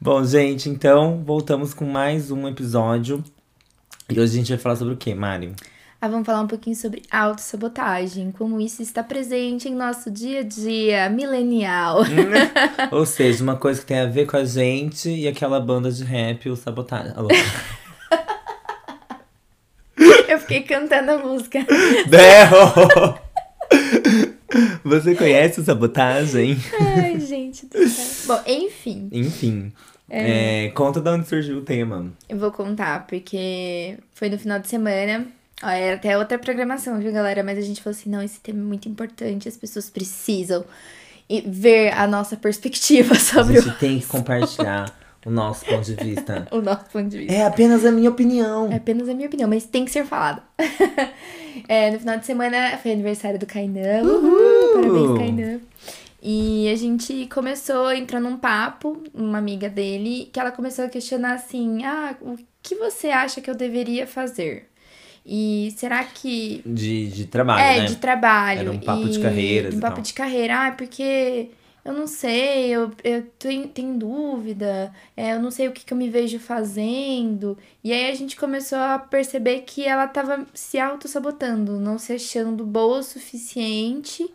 Bom, gente, então voltamos com mais um episódio. E hoje a gente vai falar sobre o que, Mari? Ah, vamos falar um pouquinho sobre autossabotagem, como isso está presente em nosso dia a dia milenial. Ou seja, uma coisa que tem a ver com a gente e aquela banda de rap, o Sabotagem. Alô? Eu fiquei cantando a música. Berro! Você conhece o Sabotagem? Ai, gente do céu. Bom, enfim, Enfim. é, conta de onde surgiu o tema. eu vou contar, porque foi no final de semana. Ó, era até outra programação, viu, galera? Mas a gente falou assim: não, esse tema é muito importante, as pessoas precisam e- ver a nossa perspectiva A sobre gente tem que compartilhar o nosso ponto de vista. o, nosso ponto de vista. É apenas a minha opinião. É apenas a minha opinião, mas tem que ser falado. É, no final de semana foi aniversário do Kainan. Uhul! Parabéns, Kainan. E a gente começou a entrar num papo, uma amiga dele, que ela começou a questionar assim: ah, o que você acha que eu deveria fazer? E será que. De, de trabalho, é, né? de trabalho. Era um papo de e- carreiras Um e papo de carreira. Ah, porque eu não sei, eu, eu tenho, tenho dúvida, é, eu não sei o que, que eu me vejo fazendo. E aí a gente começou a perceber que ela tava se auto-sabotando, não se achando boa o suficiente,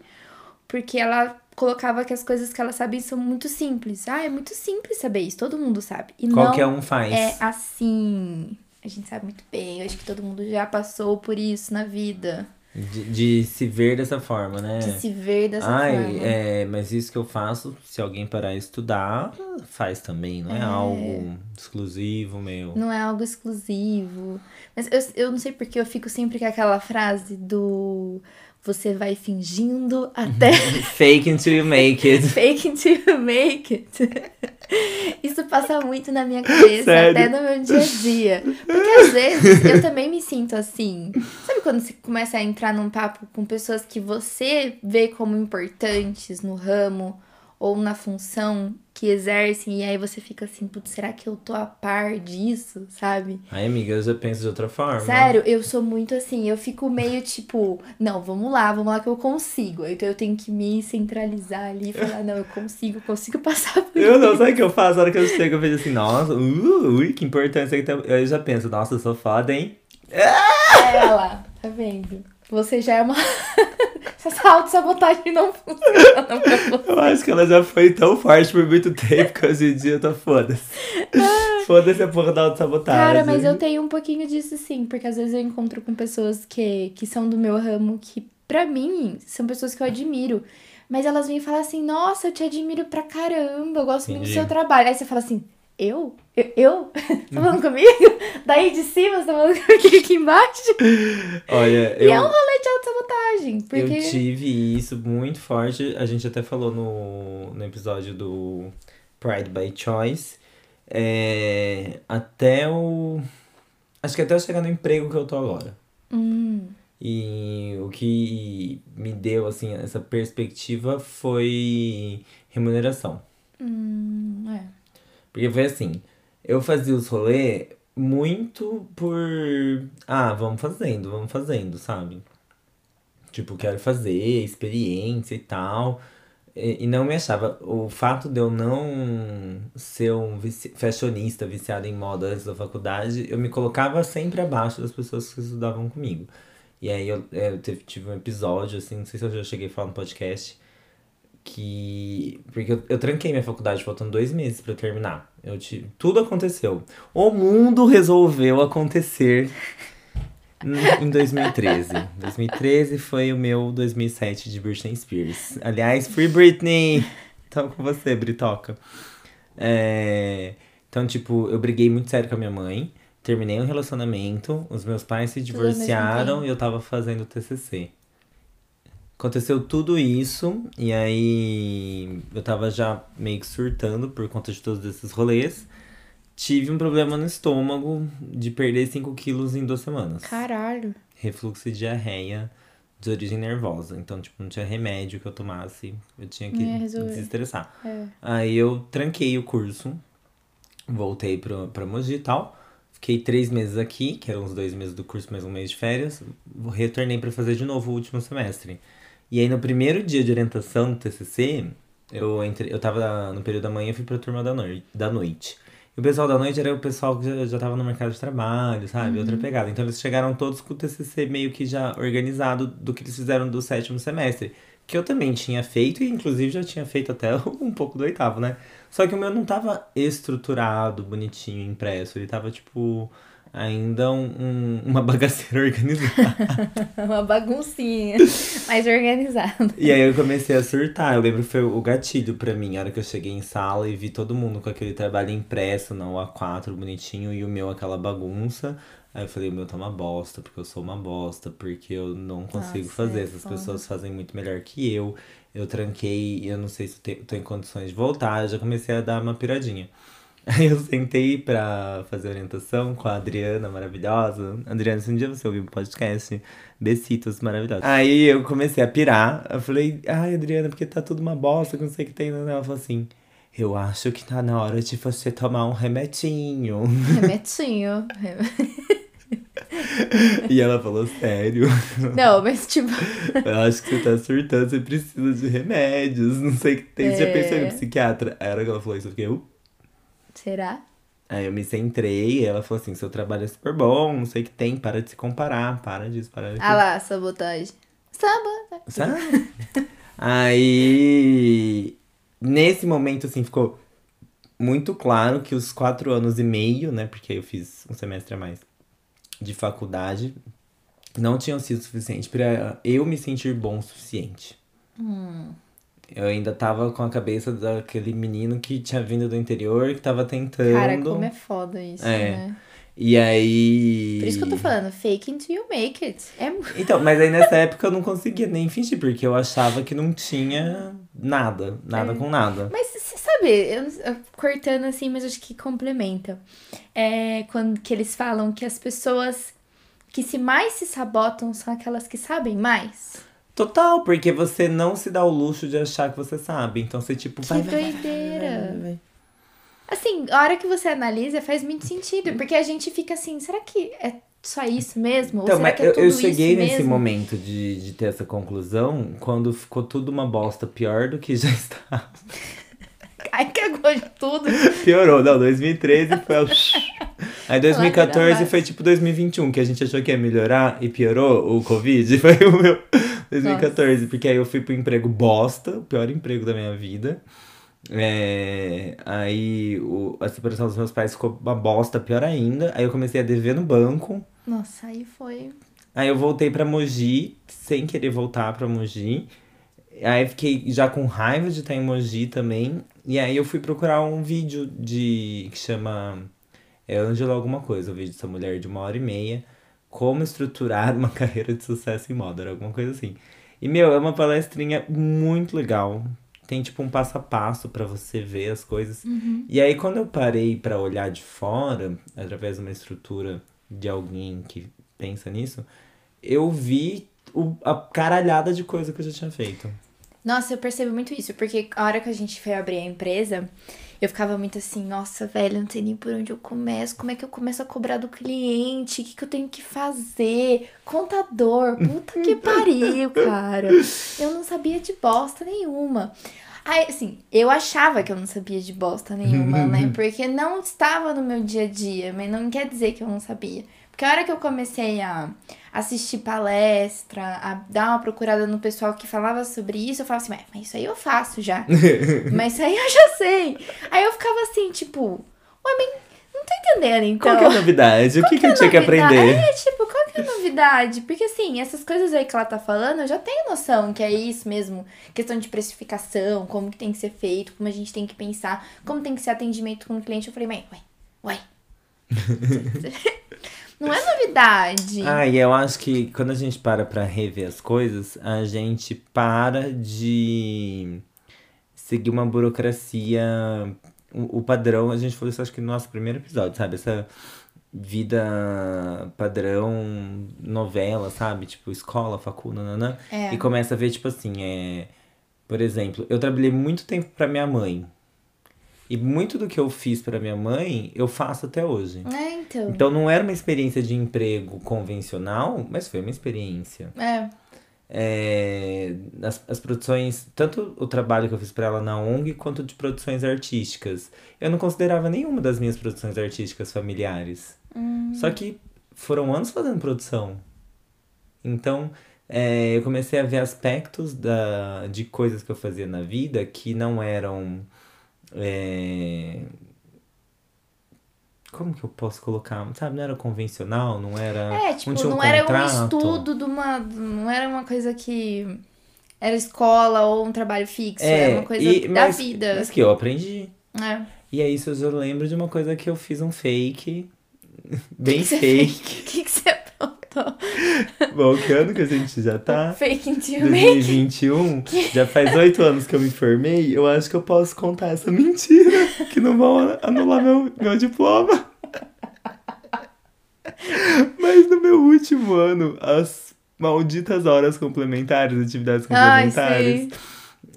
porque ela colocava que as coisas que ela sabia são muito simples. Ah, é muito simples saber isso, todo mundo sabe. E não Qualquer um faz. é assim. A gente sabe muito bem, eu acho que todo mundo já passou por isso na vida. De, de se ver dessa forma, né? De se ver dessa Ai, forma. é, mas isso que eu faço, se alguém parar estudar, faz também, não é, algo exclusivo meu. Não é algo exclusivo. Mas eu, eu não sei porque eu fico sempre com aquela frase do você vai fingindo até Fake until you make it. fake until you make it. Isso passa muito na minha cabeça, Sério? até no meu dia a dia. Porque às vezes eu também me sinto assim. Sabe quando você começa a entrar num papo com pessoas que você vê como importantes no ramo ou na função que exercem, e aí você fica assim, putz, será que eu tô a par disso, sabe? Ai, amiga, eu já penso de outra forma. Sério, eu sou muito assim, eu fico meio tipo, não, vamos lá, vamos lá que eu consigo. Então eu tenho que me centralizar ali e falar, não, eu consigo, consigo passar por Eu não, sabe o que eu faço? Na hora que eu chego, eu vejo assim, nossa, uh, ui, que importância que tem. Eu já penso, nossa, eu sou foda, hein? É lá, tá vendo? Você já é uma. Essa autossabotagem não funciona. Eu acho que ela já foi tão forte por muito tempo que hoje em dia eu tô foda-se. Foda-se a porra da autossabotagem. Cara, mas eu tenho um pouquinho disso sim, porque às vezes eu encontro com pessoas que, que são do meu ramo, que pra mim são pessoas que eu admiro. Mas elas vêm falar assim, nossa, eu te admiro pra caramba, eu gosto muito do Entendi. seu trabalho. Aí você fala assim, eu? Eu? eu? tá falando comigo? Daí de cima, você tá falando comigo aqui embaixo? Olha, E eu, é um rolê de autossabotagem, porque... eu tive isso muito forte. A gente até falou no, no episódio do Pride by Choice. É, até o. Acho que até eu chegar no emprego que eu tô agora. Hum, E o que me deu, assim, essa perspectiva foi remuneração. hum, é. Porque foi assim, eu fazia os rolês muito por. Ah, vamos fazendo, vamos fazendo, sabe? Tipo, quero fazer, experiência e tal. E, e não me achava. O fato de eu não ser um vici- fashionista viciado em moda antes da faculdade, eu me colocava sempre abaixo das pessoas que estudavam comigo. E aí eu, eu tive um episódio, assim, não sei se eu já cheguei a falar no podcast, que. Porque eu, eu tranquei minha faculdade faltando dois meses pra eu terminar. Eu tive, tudo aconteceu. O mundo resolveu acontecer em 2013. 2013 foi o meu 2007 de Britney Spears. Aliás, Free Britney! Tô com você, Britoca. É, Então, tipo, eu briguei muito sério com a minha mãe. Terminei um relacionamento, os meus pais se divorciaram e eu tava fazendo TCC. Aconteceu tudo isso, e aí eu tava já meio que surtando por conta de todos esses rolês. Tive um problema no estômago de perder 5 quilos em duas semanas. Caralho. Refluxo e diarreia de origem nervosa. Então, tipo, não tinha remédio que eu tomasse. Eu tinha que desestressar. É. Aí eu tranquei o curso, voltei pra, pra Mogi e tal. Fiquei três meses aqui, que eram os dois meses do curso, mais um mês de férias. Retornei pra fazer de novo o último semestre. E aí no primeiro dia de orientação do TCC, eu entrei, eu tava no período da manhã e fui pra turma da, noi da noite. E o pessoal da noite era o pessoal que já, já tava no mercado de trabalho, sabe? Outra pegada. Então eles chegaram todos com o TCC meio que já organizado do que eles fizeram do sétimo semestre. Que eu também tinha feito, e inclusive já tinha feito até um pouco do oitavo, né? Só que o meu não tava estruturado, bonitinho, impresso. Ele tava, tipo, ainda um- um- uma bagaceira organizada. Uma baguncinha, mais organizada. E aí eu comecei a surtar. Eu lembro que foi o gatilho pra mim. A hora que eu cheguei em sala e vi todo mundo com aquele trabalho impresso na A4 bonitinho e o meu aquela bagunça. Aí eu falei, o meu tá uma bosta, porque eu sou uma bosta, porque eu não consigo Nossa, fazer. é Essas foda. pessoas fazem muito melhor que eu. Eu tranquei eu não sei se eu te- tô em condições de voltar. Eu já comecei a dar uma piradinha. Aí eu sentei pra fazer orientação com a Adriana maravilhosa. Adriana, se um dia você ouvir o podcast, besitos maravilhosos. Aí eu comecei a pirar. Eu falei, ai, Adriana, porque tá tudo uma bosta, que não sei o que tem. Ela falou assim, eu acho que tá na hora de você tomar um remetinho. Remetinho. e ela falou, sério, Não, mas tipo. eu acho que você tá surtando, você precisa de remédios, não sei o que tem. Você já pensou em É. psiquiatra? Aí a hora que ela falou isso, eu fiquei. Será? Aí eu me centrei e ela falou assim, seu trabalho é super bom, não sei o que tem, para de se comparar, para disso, para daquilo. Ah lá, sabotagem. Sabotagem. Sabe? Aí, nesse momento, assim, ficou muito claro que os quatro anos e meio, né? Porque eu fiz um semestre a mais de faculdade, não tinham sido suficiente pra eu me sentir bom o suficiente. Eu ainda tava com a cabeça daquele menino que tinha vindo do interior, que tava tentando. Cara, como é foda isso, É. né? E aí. Por isso que eu tô falando, fake until you make it. É Então, mas aí nessa época eu não conseguia nem fingir, porque eu achava que não tinha nada, nada com nada. Mas você sabe, eu, eu- cortando assim, mas acho que complementa. É quando que eles falam que as pessoas que se mais se sabotam são aquelas que sabem mais. Total, porque você não se dá o luxo de achar que você sabe. Então você, tipo, Que vai, vai, doideira. vai, vai. Assim, a hora que você analisa faz muito sentido, porque a gente fica assim, será que é só isso mesmo? Então, Ou será mas que é eu, eu cheguei nesse mesmo? momento de, de ter essa conclusão quando ficou tudo uma bosta pior do que já estava. Ai, cagou de tudo. Piorou, não, 2013 foi. o- Aí 2014 abaixo. foi tipo 2021, que a gente achou que ia melhorar e piorou o Covid. Foi o meu 2014, porque aí eu fui pro emprego bosta, o pior emprego da minha vida. É, aí o- a separação dos meus pais ficou uma bosta, pior ainda. Aí eu comecei a dever no banco. Nossa, aí foi. Aí eu voltei pra Mogi, sem querer voltar pra Mogi. Aí fiquei já com raiva de estar em Mogi também. E aí eu fui procurar um vídeo de que chama é Ângela alguma coisa, o vídeo dessa mulher de uma hora e meia. Como estruturar uma carreira de sucesso em moda, era alguma coisa assim. E, meu, é uma palestrinha muito legal. Tem, tipo, um passo a passo pra você ver as coisas. E aí, quando eu parei pra olhar de fora, através de uma estrutura de alguém que pensa nisso, eu vi o- a caralhada de coisa que eu já tinha feito. Nossa, eu percebo muito isso, porque a hora que a gente foi abrir a empresa, eu ficava muito assim, nossa, velho, não sei nem por onde eu começo, como é que eu começo a cobrar do cliente, o que, que eu tenho que fazer, contador, puta que pariu, cara. Eu não sabia de bosta nenhuma. Aí, assim, eu achava que eu não sabia de bosta nenhuma, né? Porque não estava no meu dia a dia, mas não quer dizer que eu não sabia. Porque a hora que eu comecei a assistir palestra, a dar uma procurada no pessoal que falava sobre isso, eu falava assim, "Ué, mas isso aí eu faço já. mas isso aí eu já sei. Aí eu ficava assim, tipo, mas não tô entendendo então. Qual que é a novidade? O que, que eu tinha que aprender? É, tipo, qual que é a novidade? Porque assim, essas coisas aí que ela tá falando, eu já tenho noção que é isso mesmo. Questão de precificação, como que tem que ser feito, como a gente tem que pensar, como tem que ser atendimento com o cliente. Eu falei, mãe, ué, ué. Não é novidade. Ah, e eu acho que quando a gente para pra rever as coisas, a gente para de seguir uma burocracia. O, o padrão, a gente falou isso acho que no nosso primeiro episódio, sabe? Essa vida padrão, novela, sabe? Tipo, escola, facul, nananã. É. E começa a ver, tipo assim, é. Por exemplo, eu trabalhei muito tempo pra minha mãe. E muito do que eu fiz pra minha mãe, eu faço até hoje. É, então. Então não era uma experiência de emprego convencional, mas foi uma experiência. É. É, as, as produções, tanto o trabalho que eu fiz pra ela na ONG, quanto de produções artísticas. Eu não considerava nenhuma das minhas produções artísticas familiares. Só que foram anos fazendo produção. Então, é, eu comecei a ver aspectos da, de coisas que eu fazia na vida que não eram. É, como que eu posso colocar? Sabe, não era convencional, não era. É, tipo, um não era um contrato. estudo de uma. Não era uma coisa que. Era escola ou um trabalho fixo. É, era uma coisa e- da mas, vida. Mas que eu aprendi. É. E aí, isso eu lembro de uma coisa que eu fiz um fake. Bem que você fake. O que, que você aprontou? Bom, que ano que a gente já tá? Fake into make? 2021. Já faz oito anos que eu me formei. Eu acho que eu posso contar essa mentira. Que não vão anular meu, meu diploma. Mas no meu último ano, as malditas horas complementares, atividades Ai, complementares. sei.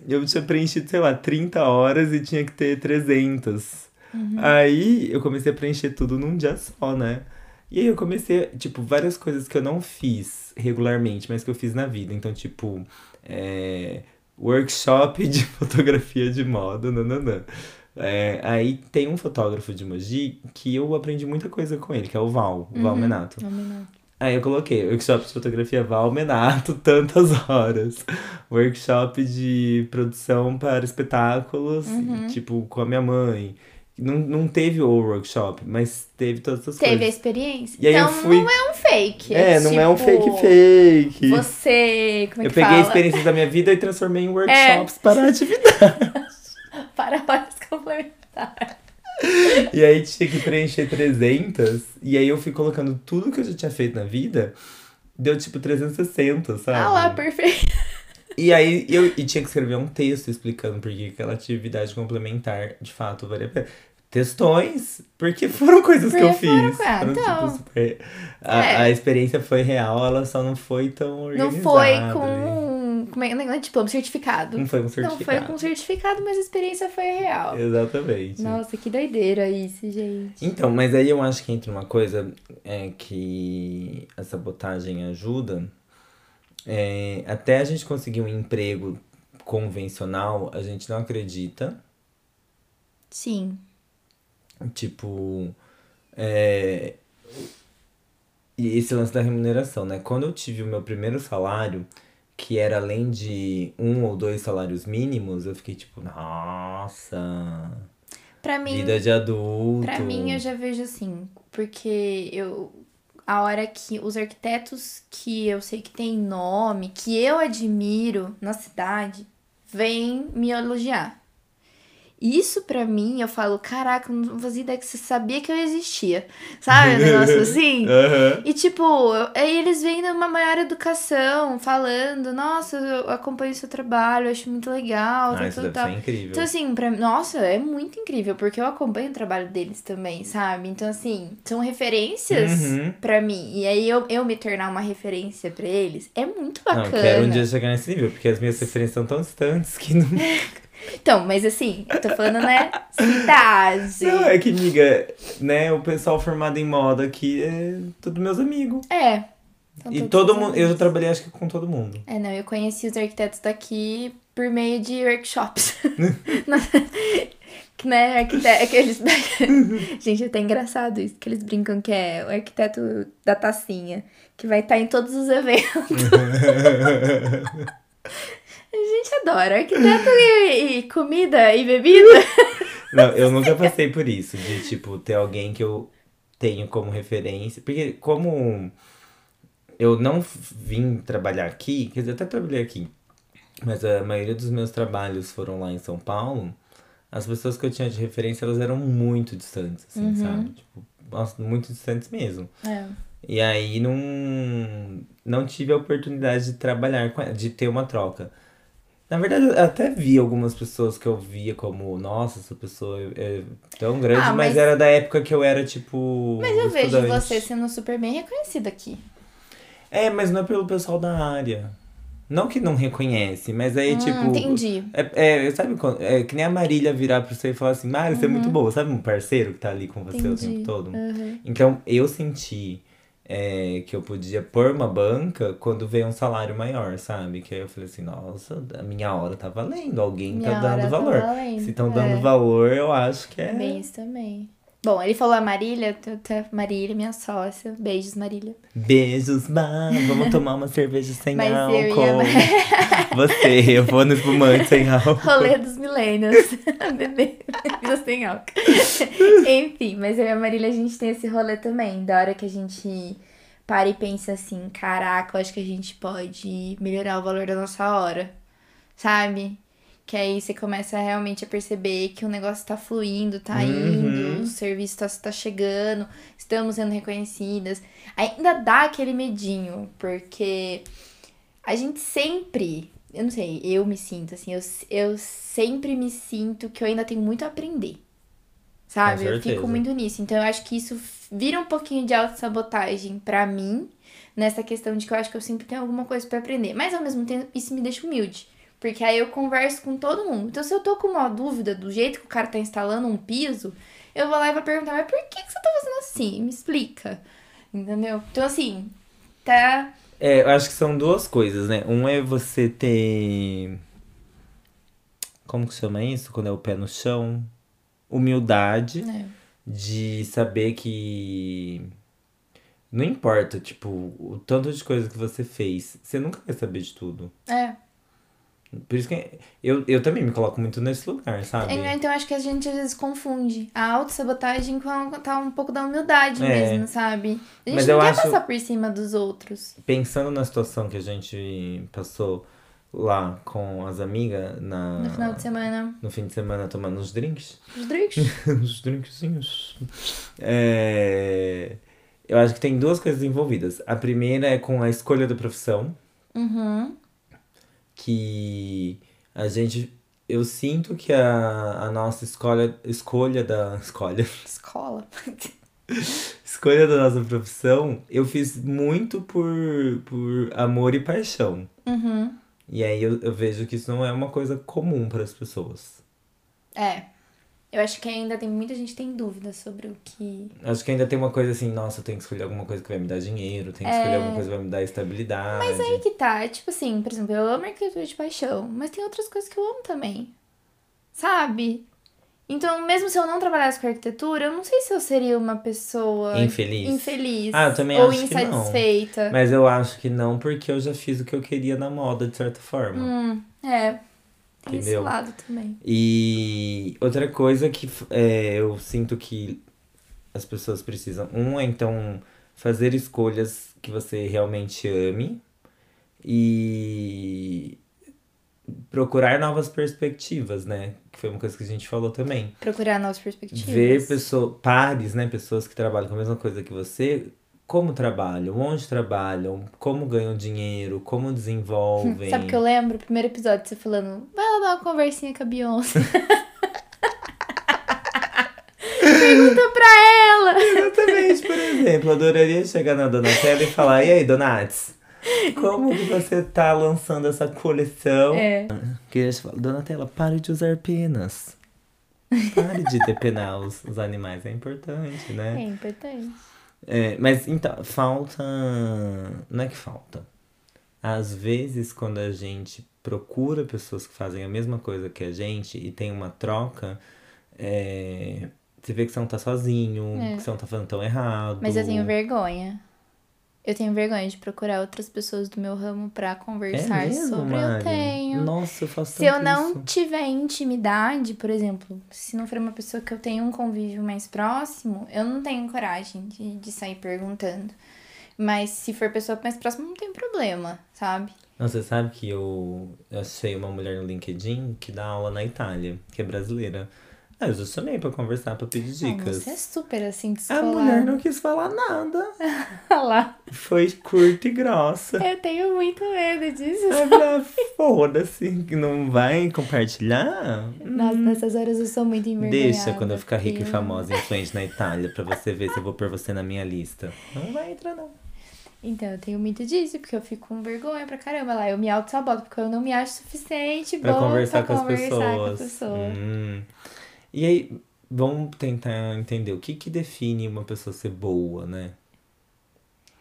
eu tinha preenchido, sei lá, 30 horas e tinha que ter 300. Uhum. Aí eu comecei a preencher tudo num dia só, né? E aí eu comecei, tipo, várias coisas que eu não fiz regularmente, mas que eu fiz na vida. Então, tipo, é, workshop de fotografia de moda, nananã. É, aí tem um fotógrafo de Mogi que eu aprendi muita coisa com ele, que é o Val, o Val Menato. Não. Aí eu coloquei workshop de fotografia Val Menato, tantas horas. Workshop de produção para espetáculos, tipo, com a minha mãe. Não, não teve o workshop, mas teve todas essas Teve a coisas. experiência. E aí eu então fui- não é um fake. É, não é um tipo, fake fake. Você. Como é eu que peguei fala? É. experiências da minha vida e transformei em workshops para atividade. Para horas complementares. E aí tinha que preencher 300. E aí eu fui colocando tudo que eu já tinha feito na vida. Deu tipo 360, sabe? Ah lá, perfeito. E aí eu e tinha que escrever um texto explicando por que aquela atividade complementar de fato valia a pena. Textões, porque foram coisas que eu Porque foram- fiz. ah, Foram, então. tipo, super- a, É. a experiência foi real, ela só não foi tão Não organizada. foi ali. com. Como é, não é diploma, certificado. Não foi com Não certificado. foi com certificado, mas a experiência foi real. Exatamente. Nossa, que doideira isso, gente. Então, mas aí eu acho que entra uma coisa é que a sabotagem ajuda. É, até a gente conseguir um emprego convencional, a gente não acredita. Sim. Tipo. É... E esse lance da remuneração, né? Quando eu tive o meu primeiro salário, que era além de um ou dois salários mínimos, eu fiquei tipo, nossa, Pra mim, vida de adulto. Pra mim, eu já vejo assim, porque eu. A hora que os arquitetos que eu sei que tem nome, que eu admiro na cidade, vêm me elogiar. Isso pra mim, eu falo, caraca, não fazia ideia que você sabia que eu existia. Sabe? Um negócio assim. Aham. E tipo, aí eles vêm numa maior educação, falando, nossa, eu acompanho seu trabalho, acho muito legal, Ah, tal, isso tal, deve tal. ser incrível. Então, assim, pra nossa, é muito incrível, porque eu acompanho o trabalho deles também, sabe? Então, assim, são referências Uhum. pra mim. E aí eu, eu me tornar uma referência pra eles é muito Não, bacana. quero um dia chegar nesse nível, porque as minhas referências são tão distantes que não. Então, mas assim, eu tô falando, né? Cidade. Não, é que, amiga, né, o pessoal formado em moda aqui é tudo meus amigos. É. E todo mundo, eu já trabalhei acho que com todo mundo. É, não, eu conheci os arquitetos daqui por meio de workshops. que, né, arquite... aqueles... Gente, é até engraçado isso, que eles brincam que é o arquiteto da tacinha, que vai estar em todos os eventos. A gente adora arquiteto e, e comida e bebida. Não, eu nunca passei por isso, de tipo, ter alguém que eu tenho como referência. Porque como eu não vim trabalhar aqui, quer dizer, até trabalhei aqui, mas a maioria dos meus trabalhos foram lá em São Paulo, as pessoas que eu tinha de referência, elas eram muito distantes, assim, sabe? Tipo, muito distantes mesmo. É. E aí não, não tive a oportunidade de trabalhar com de ter uma troca. Na verdade, eu até vi algumas pessoas que eu via como, nossa, essa pessoa é tão grande, Ah, mas... mas- era da época que eu era, tipo. Mas eu vejo estudante. você sendo super bem reconhecido aqui. É, mas não é pelo pessoal da área. Não que não reconhece, mas aí, Hum, tipo. entendi. É, é, sabe. É que nem a Marília virar pra você e falar assim, Mário, você é muito boa. Sabe um parceiro que tá ali com você o Uhum. Entendi. tempo todo? Uhum. Então, eu senti é, que eu podia pôr uma banca quando veio um salário maior, sabe? Que aí eu falei assim, nossa, a minha hora tá valendo, alguém Minha tá dando hora tá valor. valendo, Se estão é. dando valor, eu acho que é. Bem isso também. Bom, ele falou a Marília, Marília, minha sócia. Beijos, Marília. Beijos, Má, vamos tomar uma cerveja sem Mas eu álcool. ia- Você, eu vou no espumante sem álcool. Rolê dos milênios. Bebê, sem álcool. Enfim, mas eu e a Marília, a gente tem esse rolê também. Da hora que a gente para e pensa assim, caraca, eu acho que a gente pode melhorar o valor da nossa hora. Sabe? Que aí você começa realmente a perceber que o negócio tá fluindo, tá Uhum. indo, o serviço tá, tá chegando, estamos sendo reconhecidas. Ainda dá aquele medinho, porque a gente sempre, eu não sei, eu me sinto assim, eu, eu sempre me sinto que eu ainda tenho muito a aprender. Sabe? Eu fico muito nisso. Então eu acho que isso vira um pouquinho de autossabotagem pra mim, nessa questão de que eu acho que eu sempre tenho alguma coisa pra aprender. Mas ao mesmo tempo, isso me deixa humilde. Porque aí eu converso com todo mundo. Então, se eu tô com uma dúvida do jeito que o cara tá instalando um piso, eu vou lá e vou perguntar, mas por que, que você tá fazendo assim? Me explica. Entendeu? Então, assim, tá. É, eu acho que são duas coisas, né? Um é você ter. Como que chama isso? Quando é o pé no chão? Humildade né? de saber que. Não importa, tipo, o tanto de coisa que você fez. Você nunca vai saber de tudo. É. Por isso que eu, eu também me coloco muito nesse lugar, sabe? É, Então, acho que a gente às vezes confunde a autossabotagem com a, tá um pouco da humildade É. mesmo, sabe? A gente Mas não quer acho- passar por cima dos outros. Pensando na situação que a gente passou lá com as amigas na, No final de semana. no fim de semana tomando uns drinks. Os drinks. Uns drinkzinhos. É, Eu acho que tem duas coisas envolvidas. A primeira é com a escolha da profissão, Uhum. Que a gente. Eu sinto que a, a nossa escolha, escolha da. Escolha. Escola. Escolha da nossa profissão, eu fiz muito por, por amor e paixão. Uhum. E aí eu, eu vejo que isso não é uma coisa comum para as pessoas. É. Eu acho que ainda tem muita gente que tem dúvidas sobre o que. Acho que ainda tem uma coisa assim, nossa, eu tenho que escolher alguma coisa que vai me dar dinheiro, tenho que escolher alguma coisa que vai me dar estabilidade. É. Mas aí que tá, tipo assim, por exemplo, eu amo arquitetura de paixão, mas tem outras coisas que eu amo também. Sabe? Então, mesmo se eu não trabalhasse com arquitetura, eu não sei se eu seria uma pessoa Infeliz. infeliz Ah, eu também ou acho que não. insatisfeita. Mas eu acho que não, porque eu já fiz o que eu queria na moda, de certa forma. Hum, é. Tem esse Entendeu? lado também. E outra coisa que é, eu sinto que as pessoas precisam. Um é então fazer escolhas que você realmente ame e procurar novas perspectivas, né? Que foi uma coisa que a gente falou também. Procurar novas perspectivas. Ver pessoas, pares, né? Pessoas que trabalham com a mesma coisa que você, como trabalham, onde trabalham, como ganham dinheiro, como desenvolvem. Sabe o que eu lembro? O primeiro episódio, você falando, vai lá dar uma conversinha com a Beyoncé. Pergunta pra ela. Exatamente, por exemplo, eu adoraria chegar na Donatella e falar, e aí, Donates? Como que você tá lançando essa coleção? É. Queria te falar, Donatella, pare de usar penas. Pare de depenar os, os animais, é importante, É né? importante. É, mas então, falta. Não é que falta. Às vezes, quando a gente procura pessoas que fazem a mesma coisa que a gente e tem uma troca, é, você vê que você não tá sozinho, É. que você não tá fazendo tão errado. Mas eu tenho vergonha. Eu tenho vergonha de procurar outras pessoas do meu ramo pra É conversar mesmo, sobre. Mari? Eu tenho. Nossa, eu faço Se eu não isso. tiver intimidade, por exemplo, se não for uma pessoa que eu tenho um convívio mais próximo, eu não tenho coragem de, de sair perguntando. Mas se for pessoa mais próxima, não tem problema, sabe? Não, você sabe que eu, eu achei uma mulher no LinkedIn que dá aula na Itália, que é brasileira. Ah, eu já chamei pra conversar, pra pedir Não, dicas. você é super assim, A descolado. mulher não quis falar nada. Lá. Foi curta e grossa. Eu tenho muito medo disso. Ah, foda-se, que não vai compartilhar? Nossa, nessas horas eu sou muito envergonhada. Deixa quando eu ficar rica e famosa, influente na Itália, pra você ver se eu vou pôr você na minha lista. Não vai entrar, não. Então, eu tenho muito disso, porque eu fico com vergonha pra caramba lá. Eu me auto-saboto, porque eu não me acho suficiente Pra conversar pra com as conversar pessoas. com a pessoa. Hum. E aí, vamos tentar entender o que que define uma pessoa ser boa, né?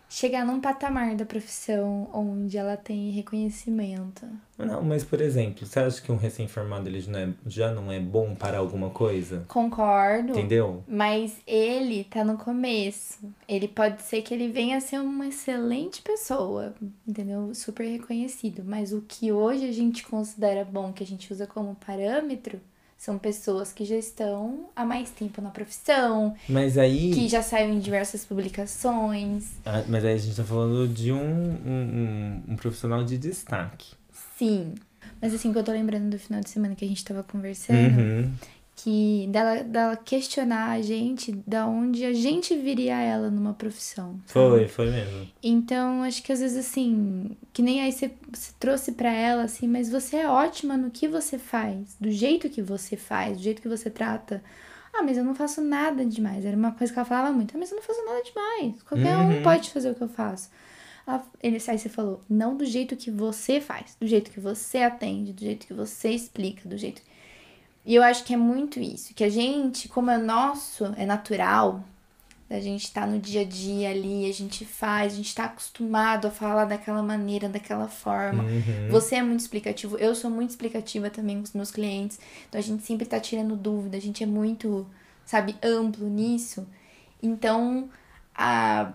Chegar num patamar da profissão onde ela tem reconhecimento. Não, mas por exemplo, você acha que um recém-formado ele já não, é, já não é bom para alguma coisa? Concordo. Entendeu? Mas ele tá no começo. Ele pode ser que ele venha a ser uma excelente pessoa, entendeu? Super reconhecido. Mas o que hoje a gente considera bom, que a gente usa como parâmetro, são pessoas que já estão há mais tempo na profissão, Mas aí. que já saíram em diversas publicações. Ah, mas aí a gente tá falando de um, um, um, um profissional de destaque. Sim. Mas assim, que eu tô lembrando do final de semana que a gente tava conversando, Uhum. Que dela, dela questionar a gente da onde a gente viria ela numa profissão. sabe? Foi, foi mesmo. Então, acho que às vezes assim, que nem aí você, você trouxe pra ela assim, mas você é ótima no que você faz, do jeito que você faz, do jeito que você trata. Ah, mas eu não faço nada demais. Era uma coisa que ela falava muito. Ah, mas eu não faço nada demais. Qualquer Uhum. um pode fazer o que eu faço. Ela, ele, aí você falou, não do jeito que você faz, do jeito que você atende, do jeito que você explica, do jeito. E eu acho que é muito isso, que a gente, como é nosso, é natural, a gente tá no dia a dia ali, a gente faz, a gente tá acostumado a falar daquela maneira, daquela forma. Uhum. Você é muito explicativo, eu sou muito explicativa também com os meus clientes. Então a gente sempre tá tirando dúvida, a gente é muito, sabe, amplo nisso. Então, a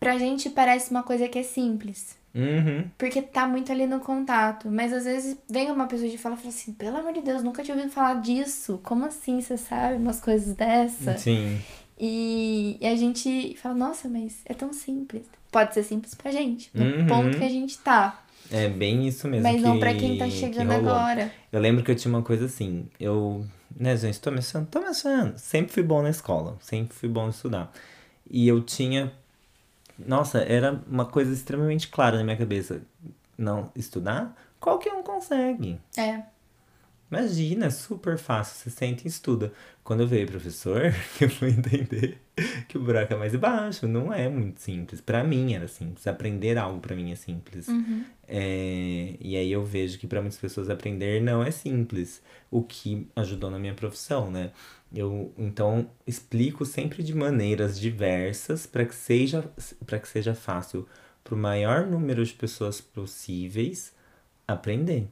pra gente parece uma coisa que é simples. Uhum. Porque tá muito ali no contato. Mas às vezes vem uma pessoa de fala e fala assim, pelo amor de Deus, nunca tinha ouvido falar disso. Como assim, você sabe? Umas coisas dessa. Sim. E, e a gente fala, nossa, mas é tão simples. Pode ser simples pra gente, no Uhum. ponto que a gente tá. É bem isso mesmo. mas não que- pra quem tá chegando agora. Eu lembro que eu tinha uma coisa assim, eu, né, gente, tô me achando, tô me achando. Sempre fui bom na escola, sempre fui bom em estudar. E eu tinha, nossa, era uma coisa extremamente clara na minha cabeça. Não, estudar, qualquer um consegue. É. Imagina, é super fácil, você senta e estuda. Quando eu veio professor, eu fui entender que o buraco é mais baixo, não é muito simples. Pra mim era simples, aprender algo pra mim é simples. É, e aí eu vejo que pra muitas pessoas aprender não é simples, o que ajudou na minha profissão, né? Eu então explico sempre de maneiras diversas para que seja para que seja fácil para o maior número de pessoas possíveis aprender.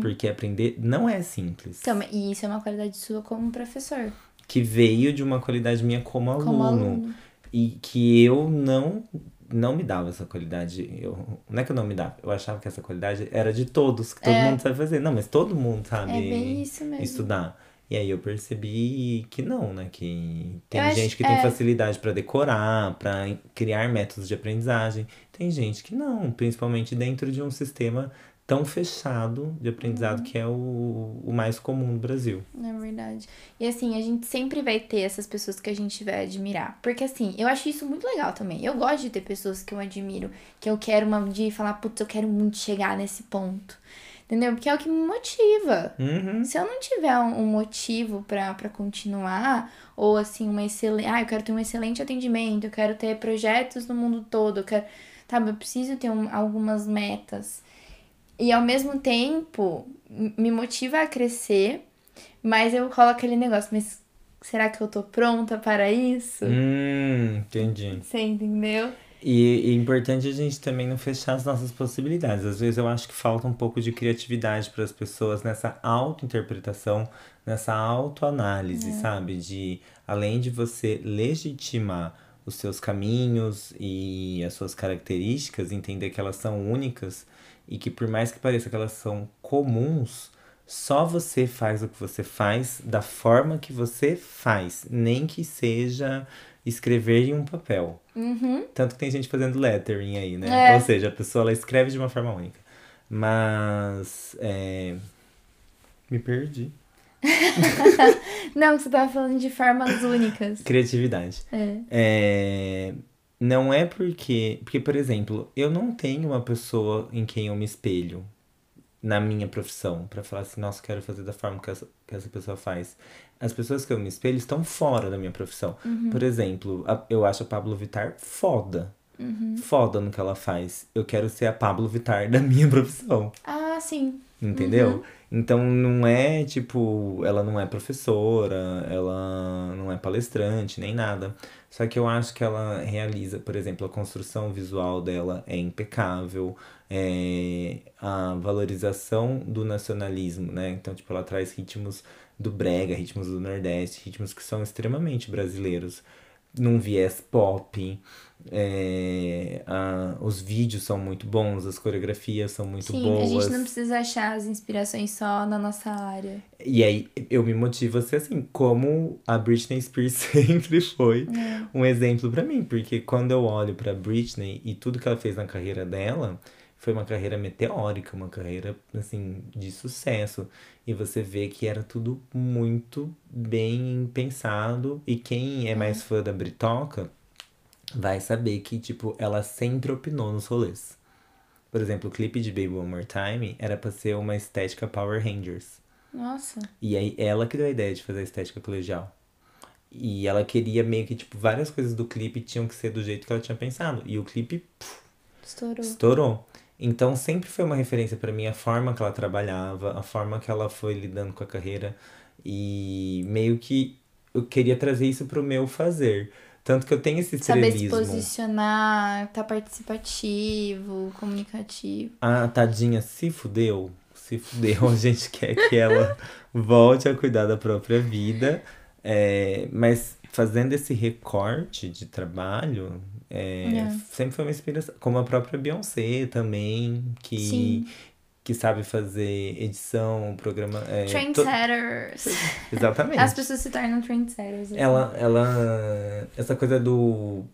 Porque aprender não é simples. Então, e isso é uma qualidade sua como professor. Que veio de uma qualidade minha como aluno. Como aluno. E que eu não não me dava essa qualidade. Eu, não é que eu não me dava. Eu achava que essa qualidade era de todos, que todo É. mundo sabe fazer. Não, mas todo mundo sabe É estudar. E aí eu percebi que não, né? Que tem Eu acho- gente que tem é. facilidade pra decorar, pra criar métodos de aprendizagem. Tem gente que não, principalmente dentro de um sistema tão fechado de aprendizado Uhum. que é o, o mais comum no Brasil. É verdade. E assim, a gente sempre vai ter essas pessoas que a gente vai admirar. Porque assim, eu acho isso muito legal também. Eu gosto de ter pessoas que eu admiro, que eu quero uma um dia falar, putz, eu quero muito chegar nesse ponto. Entendeu? Porque é o que me motiva. Uhum. Se eu não tiver um um motivo pra pra continuar, ou assim, uma excelente. Ah, eu quero ter um excelente atendimento, eu quero ter projetos no mundo todo, eu quero. Sabe, eu preciso ter um- algumas metas. E ao mesmo tempo, me motiva a crescer, mas eu coloco aquele negócio, mas será que eu tô pronta para isso? Hum, entendi. Você entendeu? E é importante a gente também não fechar as nossas possibilidades. Às vezes eu acho que falta um pouco de criatividade para as pessoas nessa auto-interpretação, nessa autoanálise, sabe? De além de você legitimar os seus caminhos e as suas características, entender que elas são únicas e que por mais que pareça que elas são comuns, só você faz o que você faz da forma que você faz, nem que seja escrever em um papel. Uhum. Tanto que tem gente fazendo lettering aí, né? É. Ou seja, a pessoa ela escreve de uma forma única. Mas. é, Me perdi. Não, você tava falando de formas únicas. Criatividade. É. É, Não é porque. Porque, por exemplo, eu não tenho uma pessoa em quem eu me espelho na minha profissão pra falar assim, nossa, quero fazer da forma que essa, que essa pessoa faz. As pessoas que eu me espelho estão fora da minha profissão. Por exemplo, a- eu acho a Pablo Vittar foda. Foda no que ela faz. Eu quero ser a Pablo Vittar da minha profissão. Ah, sim. Entendeu? Então não é tipo, ela não é professora, ela não é palestrante, nem nada. Só que eu acho que ela realiza, por exemplo, a construção visual dela é impecável, é, a valorização do nacionalismo, né? Então, tipo, ela traz ritmos do brega, ritmos do Nordeste, ritmos que são extremamente brasileiros, num viés pop. é, a- os vídeos são muito bons, as coreografias são muito Sim, boas. a gente não precisa achar as inspirações só na nossa área. E aí eu me motivo a ser assim, como a Britney Spears sempre foi um exemplo pra mim, porque quando eu olho pra Britney e tudo que ela fez na carreira dela, foi uma carreira meteórica, uma carreira assim de sucesso, e você vê que era tudo muito bem pensado, e quem é mais fã da Britoca vai saber que tipo ela sempre opinou nos rolês. Por exemplo, o clipe de Baby One More Time era pra ser uma estética Power Rangers. Nossa. E aí ela criou a ideia de fazer a estética colegial. E ela queria meio que, tipo, várias coisas do clipe tinham que ser do jeito que ela tinha pensado. E o clipe pff, Estourou. estourou. Então sempre foi uma referência pra mim a forma que ela trabalhava, a forma que ela foi lidando com a carreira. E meio que eu queria trazer isso pro meu fazer. Tanto que eu tenho esse Saber se estrelismo. posicionar, tá participativo, comunicativo. A tadinha se fudeu. Se fudeu, a gente quer que ela volte a cuidar da própria vida. É, mas fazendo esse recorte de trabalho, é, É. sempre foi uma inspiração. Como a própria Beyoncé também, que, Sim. que sabe fazer edição, programa. É, to- Trendsetters. Exatamente. As pessoas se tornam trendsetters. assim. Ela, ela. Essa coisa do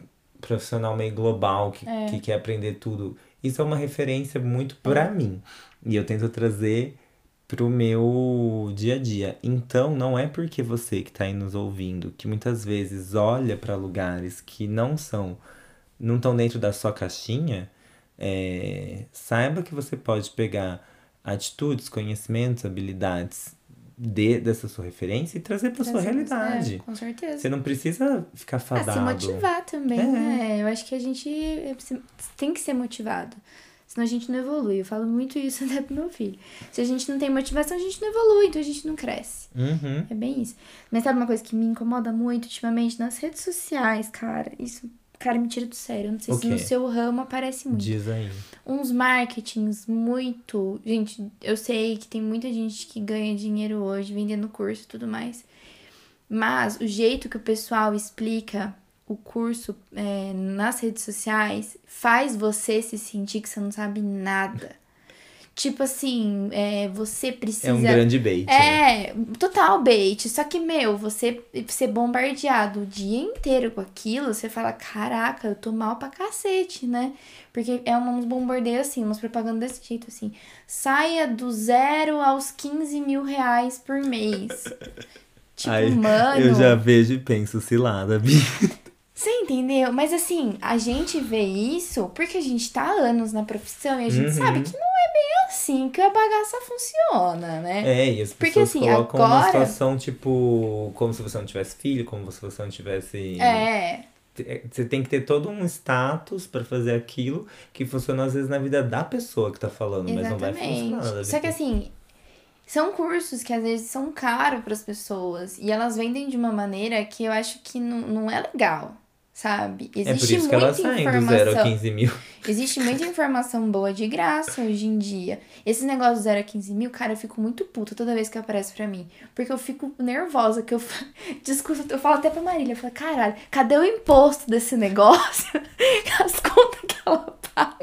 profissional meio global que, É. que quer aprender tudo. Isso é uma referência muito pra mim. E eu tento trazer pro meu dia a dia. Então, não é porque você que tá aí nos ouvindo, que muitas vezes olha pra lugares que não são, não estão dentro da sua caixinha, é, saiba que você pode pegar atitudes, conhecimentos, habilidades de, dessa sua referência e trazer pra sua Trazer- realidade. É, com certeza. Você não precisa ficar Ah, fadado. se motivar também, É. né? Eu acho que a gente é, se- tem que ser motivado. Senão a gente não evolui. Eu falo muito isso até pro meu filho. Se a gente não tem motivação, a gente não evolui, então a gente não cresce. Uhum. É bem isso. Mas sabe uma coisa que me incomoda muito ultimamente nas redes sociais, cara? Isso, cara, me tira do sério. Eu não sei O se no seu ramo aparece muito. Diz aí. Uns marketings muito. Gente, eu sei que tem muita gente que ganha dinheiro hoje vendendo curso e tudo mais. Mas o jeito que o pessoal explica o curso é, nas redes sociais faz você se sentir que você não sabe nada. Tipo assim, é, você precisa. É um grande bait. né? É, total bait. Só que, meu, você ser bombardeado o dia inteiro com aquilo, você fala, caraca, eu tô mal pra cacete, né? Porque é uns bombardeios assim, umas propagandas desse jeito assim. Saia do zero aos 15 mil reais por mês. Tipo, Aí, mano. Eu já vejo e penso, cilada, Bi. Você entendeu? Mas assim, a gente vê isso porque a gente tá há anos na profissão e a gente Uhum. sabe que não é bem assim que a bagaça funciona, né? É, e as Porque, pessoas assim, colocam uma agora- situação, tipo, como se você não tivesse filho, como se você não tivesse. É. Você tem que ter todo um status pra fazer aquilo que funciona às vezes na vida da pessoa que tá falando, mas não vai funcionar na vida. Só que assim, são cursos que às vezes são caros para as pessoas e elas vendem de uma maneira que eu acho que não, não é legal, sabe? é Existe por isso que muita elas saem do 0 a informação. 15 mil. Existe muita informação boa de graça hoje em dia. Esse negócio do 0 a 15 mil, cara, eu fico muito puta toda vez que aparece pra mim. Porque eu fico nervosa, que eu... Desculpa, eu falo até pra Marília, eu falo, caralho, cadê o imposto desse negócio? As contas que ela paga.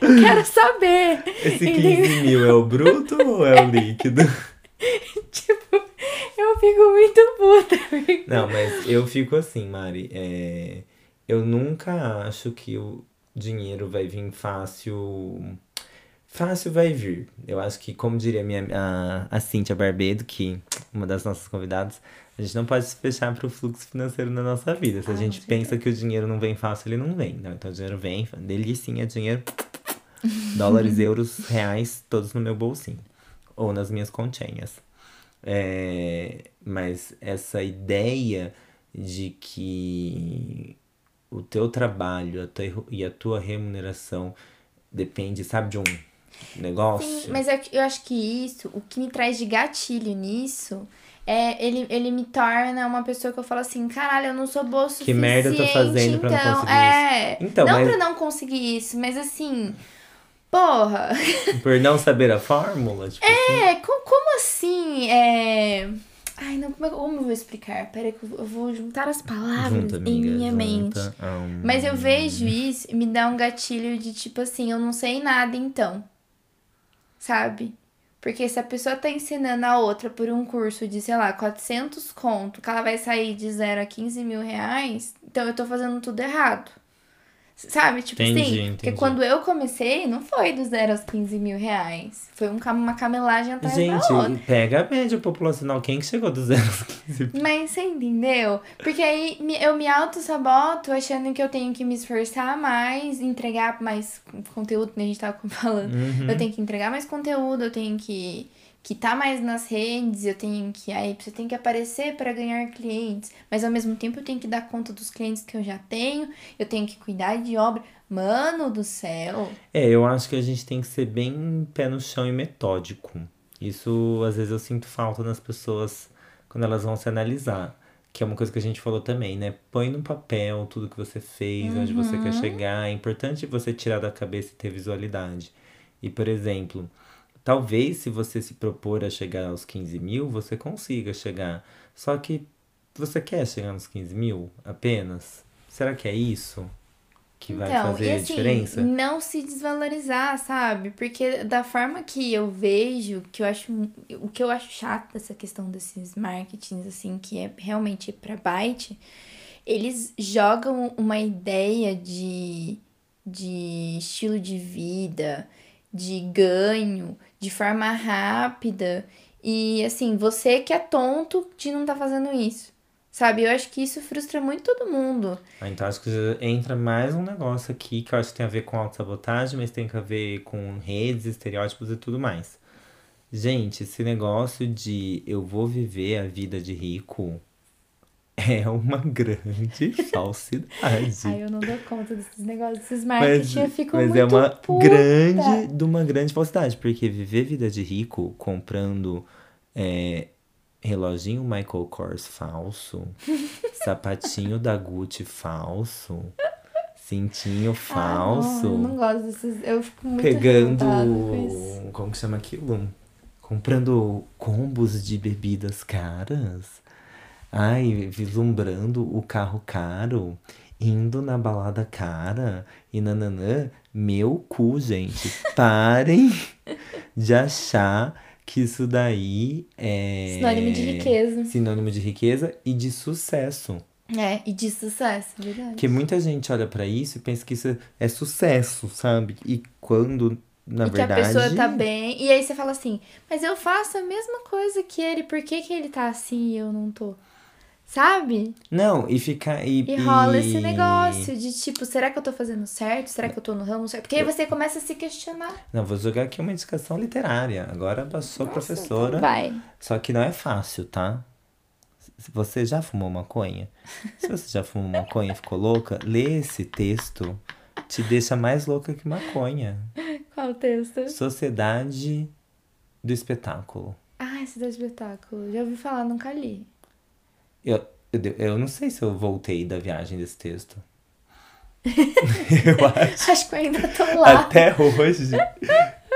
Eu quero saber. Esse 15 Entendeu? mil é o bruto ou é o líquido? Tipo, eu fico muito puta. Não, mas eu fico assim, Mari. é, Eu nunca acho que o dinheiro vai vir fácil. Fácil vai vir. Eu acho que, como diria minha, a, a Cíntia Barbedo, que uma das nossas convidadas, a gente não pode se fechar para o fluxo financeiro na nossa vida. Se a Ah, gente pensa que o dinheiro não vem fácil, ele não vem. Não, então o dinheiro vem, delicinha, dinheiro, dólares, euros, reais, todos no meu bolsinho. Ou nas minhas continhas. É, mas essa ideia de que o teu trabalho a tua- e a tua remuneração depende, sabe, de um negócio. Sim, mas eu, eu acho que isso, o que me traz de gatilho nisso, é ele, ele me torna uma pessoa que eu falo assim, caralho, eu não sou boa o Que merda eu tô suficiente, fazendo pra não então, conseguir é, isso? Então, não mas- pra não conseguir isso, mas assim, porra, Por não saber a fórmula, tipo assim. é, co- como assim, é... Ai, não, como, é- como eu vou explicar? Pera que eu vou juntar as palavras Junta, em amiga. minha mente. junta. Ahn, Mas eu vejo isso e me dá um gatilho de tipo assim, eu não sei nada então. Sabe? Porque se a pessoa tá ensinando a outra por um curso de, sei lá, 400 conto, que ela vai sair de 0 a 15 mil reais, então eu tô fazendo tudo errado. Sabe? Tipo Entendi, assim, porque entendi. quando eu comecei, não foi do 0 aos 15 mil reais. Foi um, uma camelagem atrás Gente, da outra. pega a média populacional. Quem que chegou do 0 aos 15? Mas você entendeu? Porque aí me- eu me auto-saboto achando que eu tenho que me esforçar mais, entregar mais conteúdo, que a gente tava falando. Uhum. Eu tenho que entregar mais conteúdo, eu tenho que que tá mais nas redes, eu tenho que aí você tem que aparecer para ganhar clientes, mas ao mesmo tempo eu tenho que dar conta dos clientes que eu já tenho, eu tenho que cuidar de obra. Mano do céu. É, eu acho que a gente tem que ser bem pé no chão e metódico. Isso, às vezes, eu sinto falta nas pessoas quando elas vão se analisar. Que é uma coisa que a gente falou também, né? Põe no papel tudo que você fez, onde você quer chegar. É importante você tirar da cabeça e ter visualidade. E, por exemplo, talvez se você se propor a chegar aos 15 mil, você consiga chegar. Só que você quer chegar nos 15 mil apenas? Será que é isso que vai Então, fazer e a assim, diferença? não se desvalorizar, sabe? Porque da forma que eu vejo, que eu acho, o que eu acho chato dessa questão desses marketings, assim, que é realmente pra byte, eles jogam uma ideia de, de estilo de vida, de ganho, de forma rápida. E assim, você que é tonto de não estar fazendo isso. Sabe? Eu acho que isso frustra muito todo mundo. Ah, então acho que entra mais um negócio aqui que eu acho que tem a ver com autossabotagem, mas tem a ver com redes, estereótipos e tudo mais. Gente, esse negócio de eu vou viver a vida de rico é uma grande falsidade. Ai, eu não dou conta desses negócios, desses Mas, marketing, eu fico mas muito é uma puta. grande, de uma grande falsidade, porque viver vida de rico comprando é, reloginho Michael Kors falso, sapatinho da Gucci falso, cintinho falso, Ah, não, eu não gosto desses, eu fico muito pegando, com como que chama aquilo? Comprando combos de bebidas caras. Ai, vislumbrando o carro caro, indo na balada cara e nananã. Meu cu, gente. Parem de achar que isso daí é. Sinônimo de riqueza. Sinônimo de riqueza e de sucesso. É, e de sucesso, verdade. Porque muita gente olha pra isso e pensa que isso é sucesso, sabe? E quando, na e verdade. que a pessoa tá bem. E aí você fala assim, mas eu faço a mesma coisa que ele, por que, que ele tá assim e eu não tô? Sabe? Não, e fica. E, E rola esse negócio de tipo, será que eu tô fazendo certo? Será que eu tô no ramo certo? Porque aí você começa a se questionar. Não, vou jogar aqui uma indicação literária. Agora eu sou professora. Então vai. Só que não é fácil, tá? Se você já fumou maconha, se você já fumou maconha e ficou louca, lê esse texto. Te deixa mais louca que maconha. Qual o texto? Sociedade do espetáculo. Ah, esse do espetáculo. Já ouvi falar, nunca li. Eu, eu, eu não sei se eu voltei da viagem desse texto. eu acho. Acho que eu ainda tô lá. Até hoje.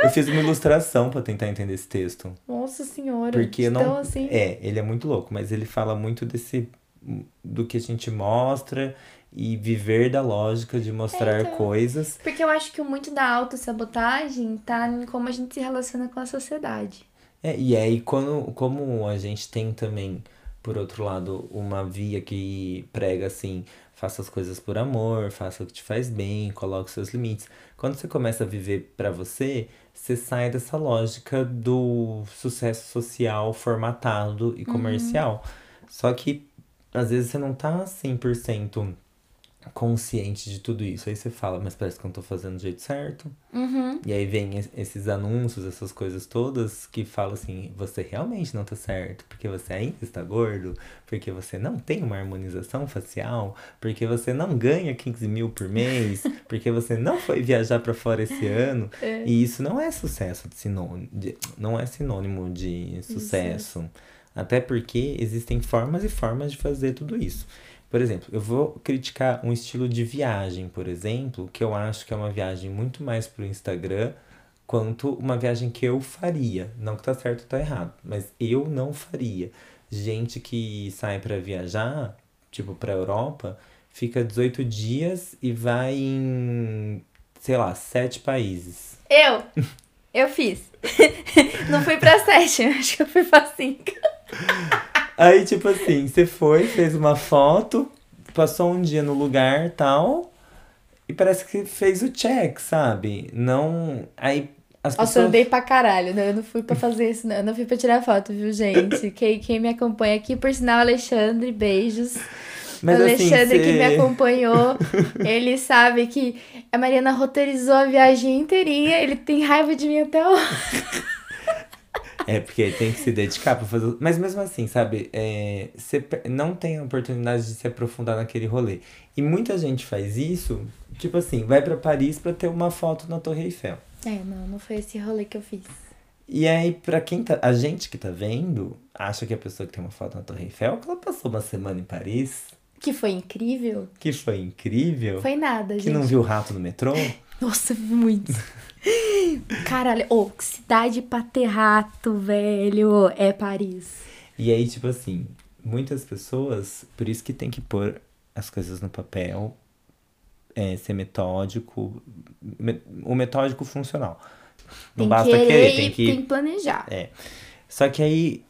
Eu fiz uma ilustração pra tentar entender esse texto. Nossa senhora. Porque então, não. assim. É, ele é muito louco, mas ele fala muito desse. do que a gente mostra e viver da lógica de mostrar então. coisas. Porque eu acho que o muito da autossabotagem tá em como a gente se relaciona com a sociedade. É, e aí, quando, como a gente tem também, por outro lado, uma via que prega assim, Faça as coisas por amor, faça o que te faz bem, coloque os seus limites. Quando você começa a viver pra você, você sai dessa lógica do sucesso social formatado e comercial. Só que às vezes você não tá 100% consciente de tudo isso. Aí você fala, mas parece que eu não tô fazendo do jeito certo. Uhum. E aí vem es- esses anúncios, essas coisas todas que falam assim, você realmente não tá certo, porque você ainda está gordo, porque você não tem uma harmonização facial, porque você não ganha 15 mil por mês, porque você não foi viajar pra fora esse ano. É. E isso não é sucesso de sinônimo, de- não é sinônimo de sucesso. Até porque existem formas e formas de fazer tudo isso. Por exemplo, eu vou criticar um estilo de viagem, por exemplo, que eu acho que é uma viagem muito mais pro Instagram quanto uma viagem que eu faria. Não que tá certo ou tá errado, mas eu não faria. Gente que sai pra viajar, tipo pra Europa, fica 18 dias e vai em, sei lá, sete países. Eu! Eu fiz. Não fui pra sete, acho que eu fui pra cinco. Aí, tipo assim, você foi, fez uma foto, passou um dia no lugar tal, e parece que fez o check, sabe? Não. Aí as Nossa, eu pessoas. andei pra caralho, né? Eu não fui pra fazer isso, não. Eu não fui pra tirar foto, viu, gente? Quem, quem me acompanha aqui, por sinal, Alexandre, beijos. Mas o assim, Alexandre que me acompanhou, ele sabe que a Mariana roteirizou a viagem inteirinha, ele tem raiva de mim até hoje. É, porque tem que se dedicar pra fazer. Mas mesmo assim, sabe? É, você não tem a oportunidade de se aprofundar naquele rolê. E muita gente faz isso, tipo assim, vai pra Paris pra ter uma foto na Torre Eiffel. É, não, não foi esse rolê que eu fiz. E aí, pra quem tá. A gente que tá vendo, acha que a pessoa que tem uma foto na Torre Eiffel, que ela passou uma semana em Paris, Que foi incrível. que foi incrível. Foi nada, Que gente. não viu o rato no metrô? Nossa, muito. Caralho, ô, cidade pra ter rato, velho, é Paris. E aí, tipo assim, muitas pessoas, por isso que tem que pôr as coisas no papel, é, ser metódico, me- o metódico funcional. Não Tem basta querer, querer, tem que. tem que planejar. É. Só que aí,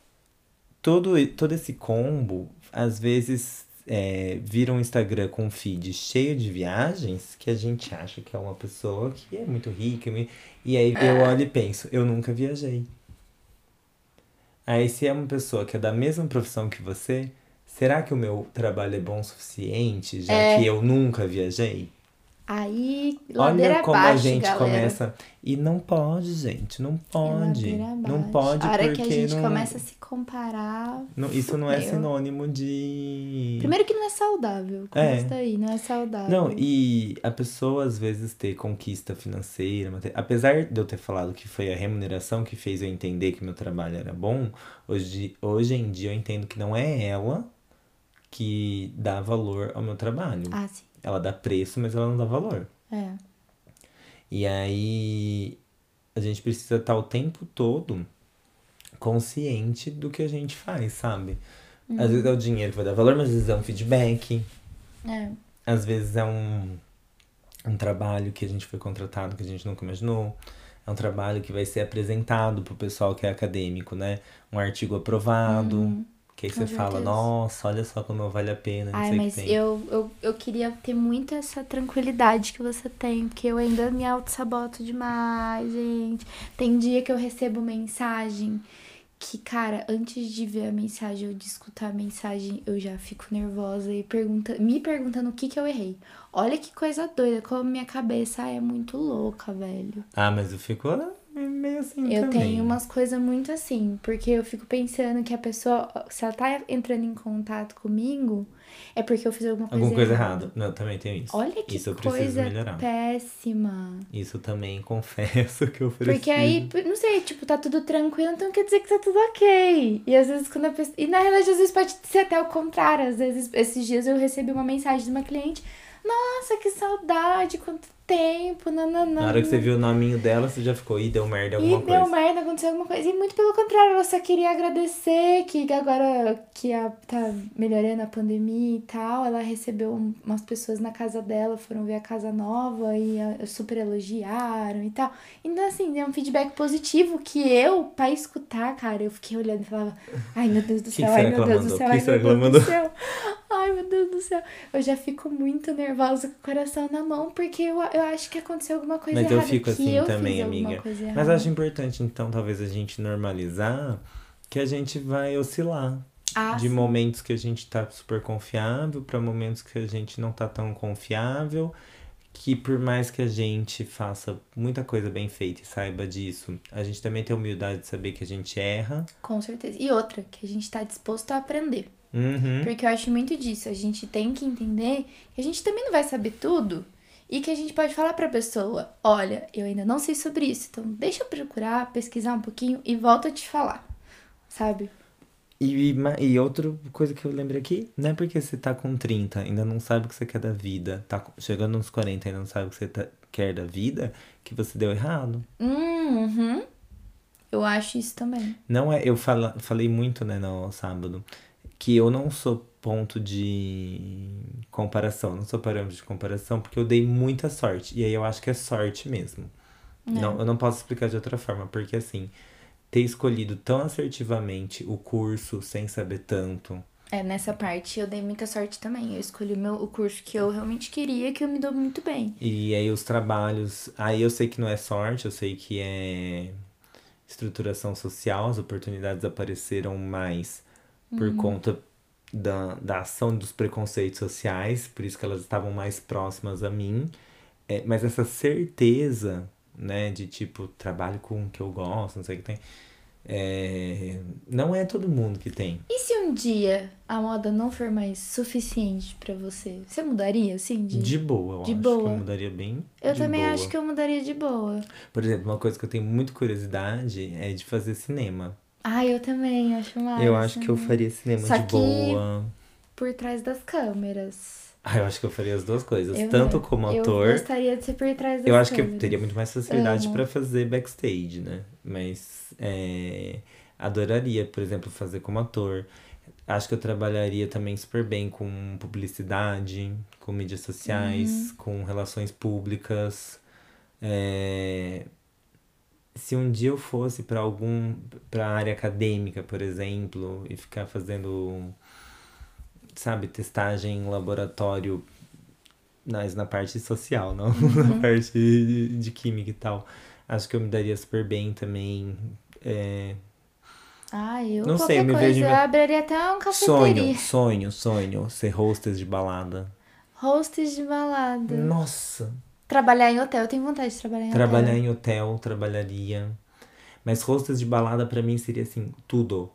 todo, todo esse combo, às vezes, é, vira um Instagram com um feed cheio de viagens que a gente acha que é uma pessoa que é muito rica. E aí eu olho e penso, eu nunca viajei. Aí se é uma pessoa que é da mesma profissão que você, será que o meu trabalho é bom o suficiente, já É. que eu nunca viajei? Aí, Olha como abaixo, a gente galera. começa. E não pode, gente, não É pode. não pode A hora porque que a gente não, começa a se comparar. não- isso não é Meu. sinônimo de. Primeiro que não é saudável. Começa aí, não é saudável. Não, e a pessoa às vezes ter conquista financeira, apesar de eu ter falado que foi a remuneração que fez eu entender que meu trabalho era bom, hoje, hoje em dia eu entendo que não é ela que dá valor ao meu trabalho. Ah, sim. Ela dá preço, mas ela não dá valor. É. E aí a gente precisa estar o tempo todo consciente do que a gente faz, sabe? Às vezes é o dinheiro que vai dar valor, mas às vezes é um feedback, É. às vezes é um, um trabalho que a gente foi contratado que a gente nunca imaginou. É um trabalho que vai ser apresentado pro pessoal que é acadêmico, né? Um artigo aprovado. Que aí você fala, nossa, olha só como vale a pena, não Ai, mas eu, eu, eu queria ter muito essa tranquilidade que você tem, porque eu ainda me auto-saboto demais, gente. Tem dia que eu recebo mensagem que, cara, antes de ver a mensagem ou de escutar a mensagem, eu já fico nervosa e pergunta, me perguntando o que que eu errei. Olha que coisa doida, como minha cabeça é muito louca, velho. Ah, mas eu fico ah, meio assim Eu também. tenho umas coisas muito assim, porque eu fico pensando que a pessoa, se ela tá entrando em contato comigo, é porque eu fiz alguma coisa, Alguma coisa errada. errada. Não, eu também tenho isso. Olha que isso eu preciso coisa melhorar. péssima. Isso também confesso que eu preciso. Porque aí, não sei, tipo, tá tudo tranquilo, então quer dizer que tá tudo ok. E às vezes quando a pessoa. E na realidade, às vezes pode ser até o contrário. Às vezes, esses dias eu recebi uma mensagem de uma cliente. Nossa, que saudade! Quanto tempo, nananã. Na hora que você viu o nominho dela, você já ficou, ih, deu merda E alguma deu coisa. merda, aconteceu alguma coisa. E muito pelo contrário, ela só queria agradecer que agora que a, tá melhorando a pandemia e tal, ela recebeu um- umas pessoas na casa dela, foram ver a casa nova e a- super elogiaram e tal. Então, assim, é um feedback positivo que eu, pra escutar, cara, eu fiquei olhando e falava, ai meu Deus do céu, ai meu Deus do céu, ai meu Deus do céu. Ai meu Deus do céu. Eu já fico muito nervosa com o coração na mão, porque eu, eu acho que aconteceu alguma coisa Mas eu errada. fico que assim eu também, amiga. Mas eu acho importante, então, talvez a gente normalizar que a gente vai oscilar. Ah, de sim. momentos que a gente tá super confiável pra momentos que a gente não tá tão confiável. Que por mais que a gente faça muita coisa bem feita e saiba disso, a gente também tem a humildade de saber que a gente erra. Com certeza. E outra, que a gente tá disposto a aprender. Uhum. Porque eu acho muito disso. A gente tem que entender que a gente também não vai saber tudo. E que a gente pode falar pra pessoa: olha, eu ainda não sei sobre isso, então deixa eu procurar, pesquisar um pouquinho e volto a te falar. Sabe? E, ma- e outra coisa que eu lembrei aqui, não é porque você tá com 30, ainda não sabe o que você quer da vida, tá chegando nos 40 ainda não sabe o que você tá- quer da vida, que você deu errado. Uhum. Eu acho isso também. Não é, eu fala, falei muito, né, no sábado, que eu não sou ponto de comparação, não sou parâmetro de comparação, porque eu dei muita sorte. E aí eu acho que é sorte mesmo. Não, eu não posso explicar de outra forma, porque assim, ter escolhido tão assertivamente o curso sem saber tanto. É, nessa parte eu dei muita sorte também. Eu escolhi o, meu, o curso que eu realmente queria, que eu me dou muito bem. E aí os trabalhos. Aí eu sei que não é sorte, eu sei que é estruturação social, as oportunidades apareceram mais por conta da, da ação dos preconceitos sociais, por isso que elas estavam mais próximas a mim. É, mas essa certeza, né, de tipo, trabalho com o que eu gosto, não sei o que tem. é, não é todo mundo que tem. E se um dia a moda não for mais suficiente pra você? Você mudaria, assim? De... De boa, eu De acho boa. que eu mudaria bem. Eu de também boa. acho que eu mudaria de boa. Por exemplo, uma coisa que eu tenho muita curiosidade é de fazer cinema. Ah, eu também acho mais. eu acho que eu faria cinema Só de que- boa. Por trás das câmeras. Ah, eu acho que eu faria as duas coisas. Eu- Tanto como Eu ator. gostaria de ser por trás das Eu acho que eu câmeras. teria muito mais facilidade pra fazer backstage, né? Mas é, adoraria, por exemplo, fazer como ator. Acho que eu trabalharia também super bem com publicidade, com mídias sociais, Uhum. com relações públicas. É, se um dia eu fosse para algum para área acadêmica, por exemplo, e ficar fazendo sabe, testagem em laboratório mas na parte social, não na parte de, de química e tal. Acho que eu me daria super bem também. É, Ah, eu Não sei, me coisa. vejo- Eu abriria até um cafeteria. sonho, sonho, sonho, ser hostess de balada. Hosts de balada. Nossa, Trabalhar em hotel. Eu tenho vontade de trabalhar em trabalhar hotel. em hotel, trabalharia. Mas hostess de balada pra mim seria assim, tudo.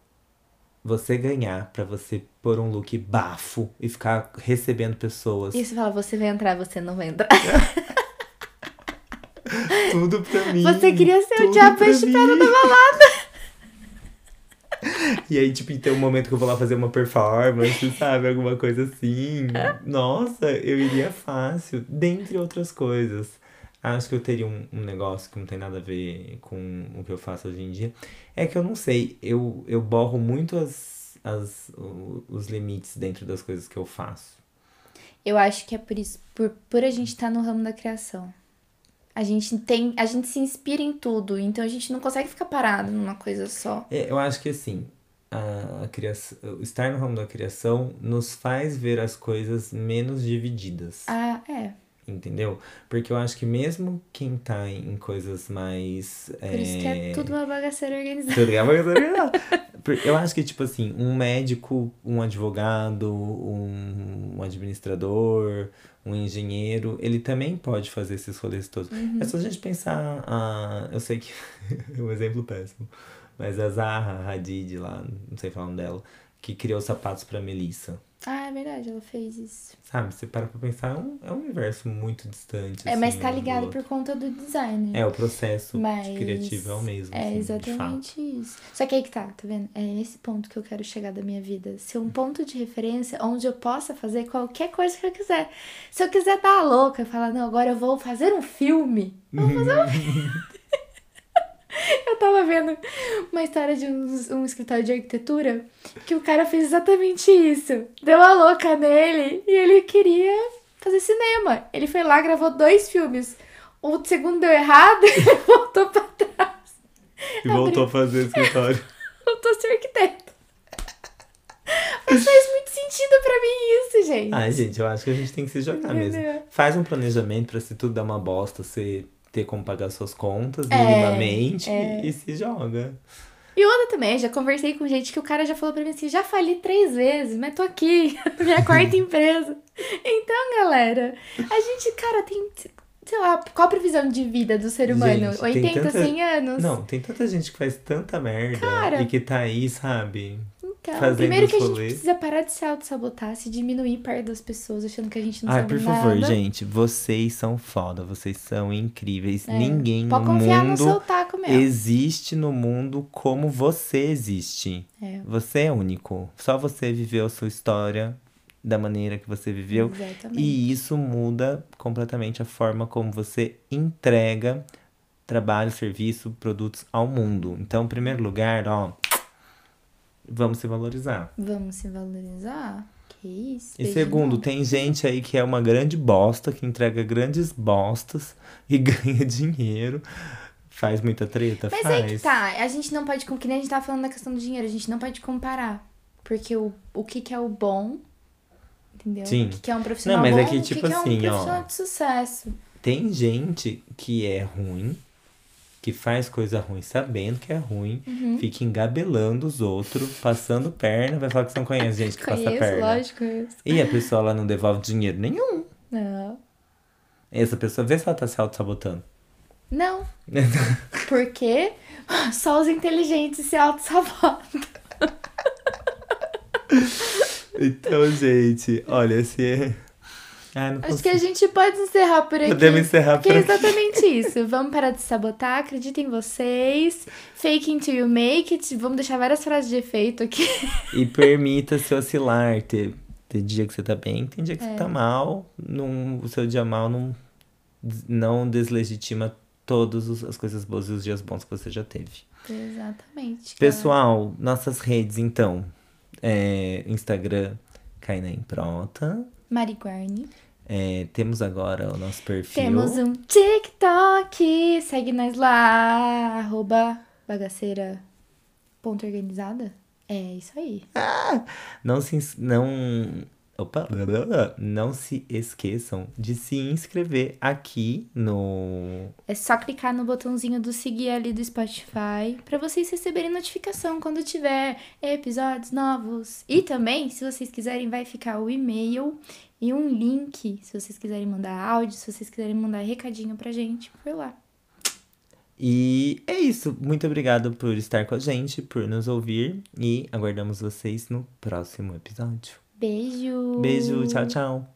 Você ganhar pra você pôr um look bafo e ficar recebendo pessoas. E você fala, você vai entrar, você não vai entrar. Tudo pra mim. Você queria ser o diabo prada da balada. E aí, tipo, tem um momento que eu vou lá fazer uma performance, sabe? Alguma coisa assim. Nossa, eu iria fácil, dentre outras coisas. Acho que eu teria um, um negócio que não tem nada a ver com o que eu faço hoje em dia. É que eu não sei, eu, eu borro muito as, as, os limites dentro das coisas que eu faço. Eu acho que é por isso, por, por a gente estar no ramo da criação. A gente tem, a gente se inspira em tudo, então a gente não consegue ficar parado numa coisa só. É, eu acho que assim, a, criação, estar no ramo da criação nos faz ver as coisas menos divididas. Ah, é. Entendeu? Porque eu acho que mesmo quem tá em coisas mais. Por isso que é tudo uma bagaceira organizada. Tudo é uma legal. Por- Eu acho que, tipo assim, um médico, um advogado, um, administrador, um engenheiro, ele também pode fazer esses rolês todos. É só a gente pensar. A, eu sei que é um exemplo péssimo, mas a Zaha Hadid lá, não sei falar o nome dela, que criou sapatos pra Melissa. Ah, é verdade, ela fez isso. Sabe? Você para pra pensar, é um, é um universo muito distante. É, mas assim, tá um do ligado por conta do design. É, o processo Mas criativo é o mesmo. É assim, exatamente isso. Só que aí que tá, tá vendo? É esse ponto que eu quero chegar da minha vida. Ser um ponto de referência onde eu possa fazer qualquer coisa que eu quiser. Se eu quiser dar a louca e falar, não, agora eu vou fazer um filme. Eu vou fazer um filme. Eu tava vendo uma história de um, um escritório de arquitetura que o cara fez exatamente isso. Deu a louca nele e ele queria fazer cinema. Ele foi lá, gravou dois filmes. O segundo deu errado e ele voltou pra trás. E voltou a fazer escritório. Voltou a ser arquiteto. Mas faz muito sentido pra mim isso, gente. Ai, gente, eu acho que a gente tem que se jogar mesmo. Entendeu? Faz um planejamento pra se tudo dar uma bosta, você ter como pagar suas contas É, minimamente é. e se joga. E outra também, já conversei com gente que o cara já falou pra mim assim, já fali três vezes, mas tô aqui, minha quarta empresa. Então, galera, a gente, cara, tem, sei lá, qual a previsão de vida do ser humano? Gente, tem 80, tanta- 100 anos? Não, tem tanta gente que faz tanta merda Cara. e que tá aí, sabe? Então, fazendo primeiro que a gente precisa parar de se auto-sabotar, se diminuir perto das pessoas, achando que a gente não Ai, sabe por nada. favor, gente, vocês são foda, vocês são incríveis. É, Ninguém Pode no confiar no mundo seu taco mesmo. existe no mundo como você existe. É. Você é único. Só você viveu a sua história da maneira que você viveu. Exatamente. E isso muda completamente a forma como você entrega trabalho, serviço, produtos ao mundo. Então, em primeiro lugar, ó, vamos se valorizar. Vamos se valorizar? Que isso? E segundo, tem gente aí que é uma grande bosta, que entrega grandes bostas e ganha dinheiro. Faz muita treta? Mas Faz. aí que tá, a gente não pode, com que nem a gente tava falando da questão do dinheiro, a gente não pode comparar. Porque o, o que que é o bom, entendeu? Sim. O que que é um profissional Não, mas é bom, que, o tipo que que assim, é um ó. profissional de sucesso. Tem gente que é ruim, que faz coisa ruim sabendo que é ruim, Uhum. fica engabelando os outros, passando perna, vai falar que você não conhece gente que passa Conheço, perna. lógico. conheço. E a pessoa lá não devolve dinheiro nenhum. Não. Essa pessoa vê se ela tá se auto-sabotando. Não. Porque só os inteligentes se auto-sabotam. Então, gente, olha, se. Ah, não Acho que a gente pode encerrar por aqui. Podemos encerrar Porque por é aqui. exatamente isso. Vamos parar de sabotar, acredita em vocês. Fake until you make it. Vamos deixar várias frases de efeito aqui. E permita-se oscilar. Ter, ter dia que você tá bem, tem dia que É. você tá mal. Não, o seu dia mal não, não deslegitima todas as coisas boas e os dias bons que você já teve. Exatamente. Pessoal, nossas redes, então. É, Instagram, Caina em Prota. Mari Guarni. É, temos agora o nosso perfil. Temos um TikTok. Segue nós lá. Arroba bagaceira ponto organizada. É isso aí. Não se, não, opa, não se esqueçam de se inscrever aqui no É só clicar no botãozinho do seguir ali do Spotify pra vocês receberem notificação quando tiver episódios novos. E também, se vocês quiserem, vai ficar o e-mail e um link, se vocês quiserem mandar áudio, se vocês quiserem mandar recadinho pra gente, por lá. E é isso. Muito obrigado por estar com a gente, por nos ouvir. E aguardamos vocês no próximo episódio. Beijo! Beijo, tchau, tchau.